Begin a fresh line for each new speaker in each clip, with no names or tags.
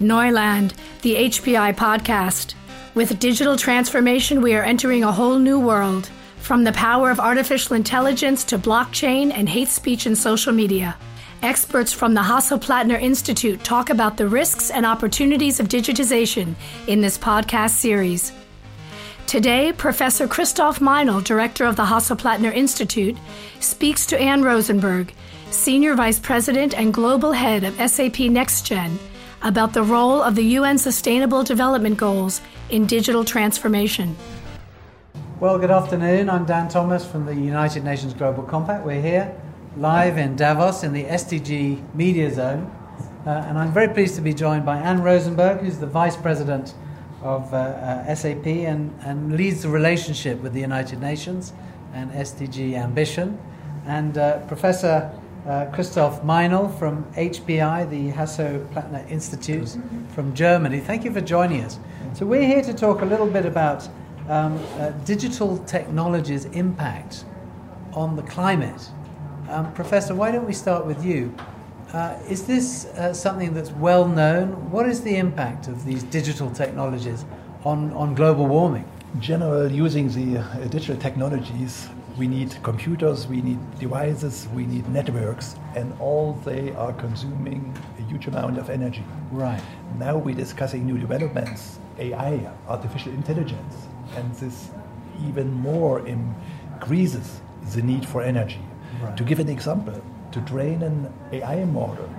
Neuland, the HPI podcast. With digital transformation, we are entering a whole new world, from the power of artificial intelligence to blockchain and hate speech in social media. Experts from the Hasso-Plattner Institute talk about the risks and opportunities of digitization in this podcast series. Today, Professor Christoph Meinel, director of the Hasso-Plattner Institute, speaks to Ann Rosenberg, Senior Vice President and Global Head of SAP NextGen, about the role of the UN Sustainable Development Goals in digital transformation.
Well, good afternoon. I'm Dan Thomas from the United Nations Global Compact. We're here live in Davos in the SDG Media Zone. Uh, and I'm very pleased to be joined by Ann Rosenberg, who's the Vice President of uh, uh, SAP and, and leads the relationship with the United Nations and SDG Ambition, and uh, Professor uh, Christoph Meinel from HPI, the Hasso-Plattner Institute from Germany. Thank you for joining us. So we're here to talk a little bit about um, uh, digital technology's impact on the climate. Um, Professor, why don't we start with you? Uh, is this uh, something that's well known? What is the impact of these digital technologies on, on global warming?
In general, using the uh, digital technologies we need computers, we need devices, we need networks, and all they are consuming a huge amount of energy.
Right.
Now we're discussing new developments, AI, artificial intelligence, and this even more increases the need for energy. Right. To give an example, to train an AI model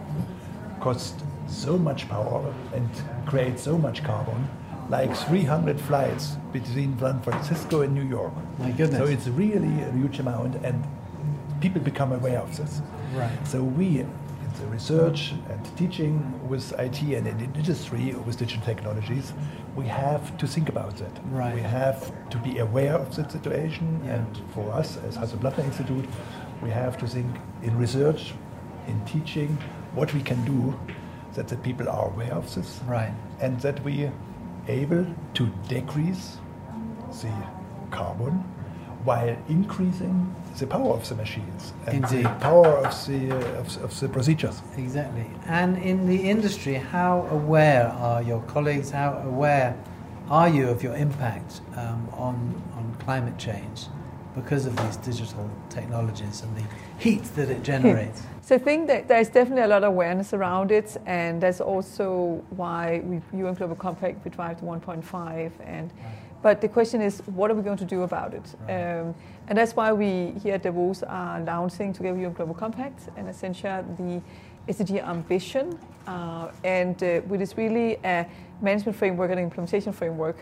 costs so much power and creates so much carbon like 300 flights between San Francisco and New York.
My goodness.
So it's really a huge amount, and people become aware of this.
Right.
So we, in the research and teaching with IT and in industry with digital technologies, we have to think about that.
Right.
We have to be aware of the situation,
yeah.
and for us as Hasso-Plattner Institute, we have to think in research, in teaching, what we can do that the people are aware of this,
right.
and that we able to decrease the carbon while increasing the power of the machines and
Indeed.
the power of the, uh, of, of, the procedures.
Exactly. And in the industry, how aware are your colleagues? How aware are you of your impact um, on, on climate change because of these digital technologies and the heat that it generates?
So I think that there's definitely a lot of awareness around it, and that's also why we, UN Global Compact, we drive to 1.5. And but the question is, what are we going to do about it?
Right.
Um, and that's why we here at Davos are launching together with UN Global Compact and essentially the SDG ambition, uh, and uh, which is really a management framework and implementation framework.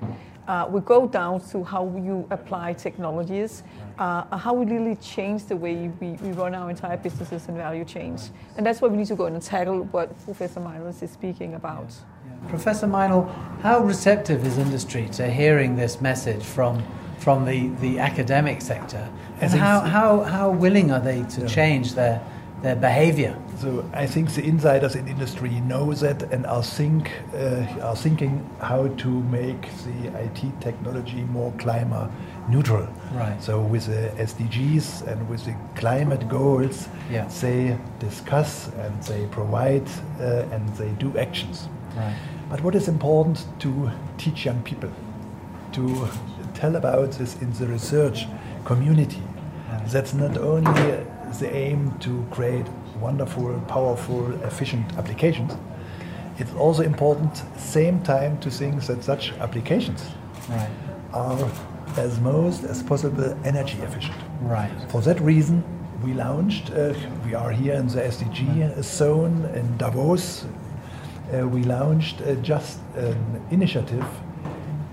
Uh, we go down to how you apply technologies, uh, how we really change the way we, we run our entire businesses and value chains. And that's why we need to go in and tackle what Professor Meinel is speaking about.
Yeah. Yeah. Professor Meinel, how receptive is industry to hearing this message from, from the, the academic sector? And how, how, how willing are they to yeah. change their, their behavior?
So I think the insiders in industry know that and are think uh, are thinking how to make the IT technology more climate neutral.
Right.
So with the SDGs and with the climate goals,
yeah.
they discuss and they provide uh, and they do actions.
Right.
But what is important to teach young people to tell about this in the research community.
Right.
That's not only the aim to create wonderful, powerful, efficient applications. It's also important, same time, to think that such applications
right.
are as most as possible energy efficient.
Right.
For that reason, we launched. Uh, we are here in the SDG zone in Davos. Uh, we launched uh, just an initiative,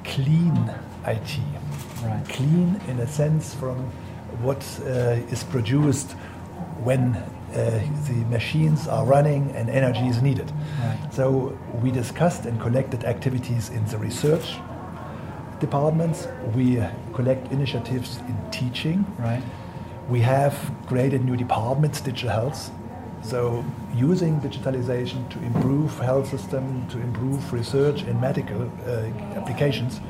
Clean IT.
Right.
Clean in a sense from what uh, is produced when uh, the machines are running and energy is needed.
Right.
So we discussed and collected activities in the research departments. We collect initiatives in teaching.
Right.
We have created new departments, digital health. So using digitalization to improve health system, to improve research in medical uh, applications.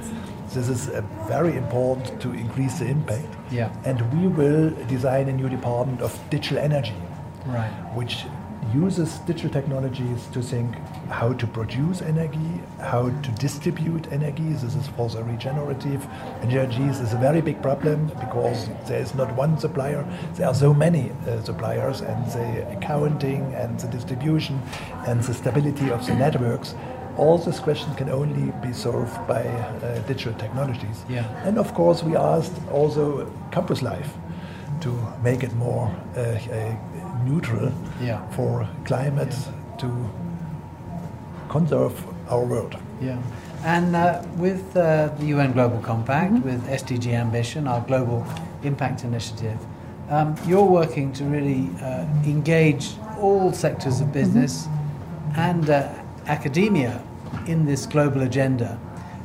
This is uh, very important to increase the impact.
Yeah.
And we will design a new department of digital energy
Right.
which uses digital technologies to think how to produce energy, how to distribute energy. This is for the regenerative energies is a very big problem because there is not one supplier. There are so many uh, suppliers, and the accounting and the distribution and the stability of the networks. All these questions can only be solved by uh, digital technologies.
Yeah.
And of course, we asked also campus life to make it more uh, uh, neutral
Yeah.
for climate to conserve our world.
Yeah. And uh, with uh, the UN Global Compact, with SDG Ambition, our global impact initiative, um, you're working to really uh, engage all sectors of business and uh, academia in this global agenda.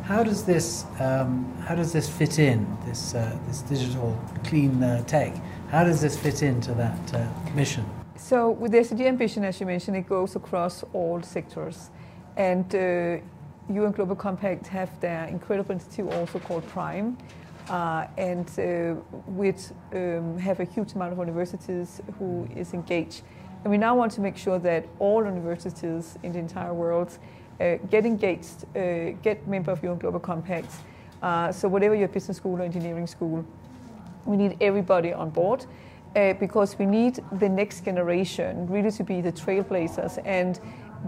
How does this um, how does this fit in this uh, this digital clean uh, tech? How does this fit into that uh, mission?
So with the SDG ambition, as you mentioned, it goes across all sectors. And uh, UN Global Compact have their incredible institute also called PRME, uh, and uh, which um, have a huge amount of universities who is engaged. And we now want to make sure that all universities in the entire world uh, get engaged, uh, get member of UN Global Compact. Uh, so whatever your business school or engineering school, we need everybody on board uh, because we need the next generation really to be the trailblazers and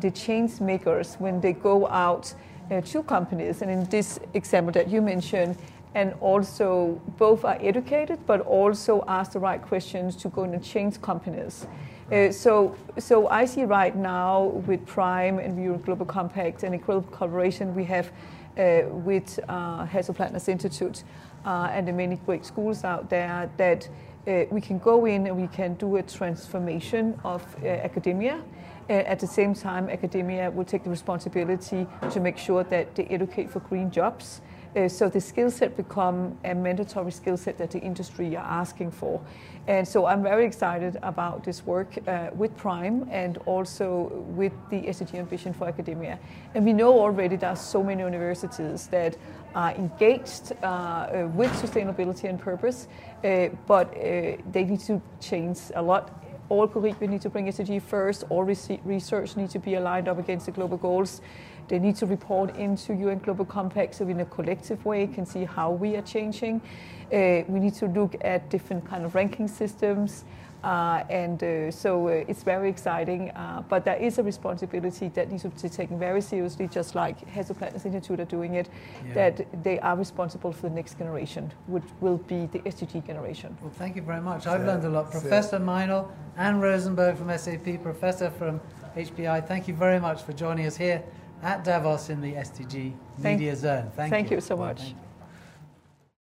the change makers when they go out uh, to companies. And in this example that you mentioned, and also both are educated but also ask the right questions to go and change companies. Uh, so, so I see right now with PRME and UN Global Compact and incredible collaboration we have uh, with uh, Institute uh, and the many great schools out there that uh, we can go in and we can do a transformation of uh, academia. At the same time, academia will take the responsibility to make sure that they educate for green jobs. Uh, so the skill set become a mandatory skill set that the industry are asking for. And so I'm very excited about this work uh, with PRME and also with the SDG Ambition for Academia. And we know already there are so many universities that are engaged uh, uh, with sustainability and purpose, uh, but uh, they need to change a lot all curricula need to bring SDG first, all rese- research needs to be aligned up against the global goals. They need to report into UN Global Compact so in a collective way can see how we are changing. Uh, we need to look at different kind of ranking systems. Uh, and uh, so uh, it's very exciting, uh, but there is a responsibility that needs to be taken very seriously, just like Hasso-Plattner's Institute are doing it,
Yeah.
that they are responsible for the next generation, which will be the SDG generation.
Well, thank you very much. I've
So-
learned a lot.
so-
Professor Meinel, Ann Rosenberg from SAP, Professor from HPI, thank you very much for joining us here at Davos in the SDG
Thank-
Media Zone. Thank,
thank you so much.
Thank you.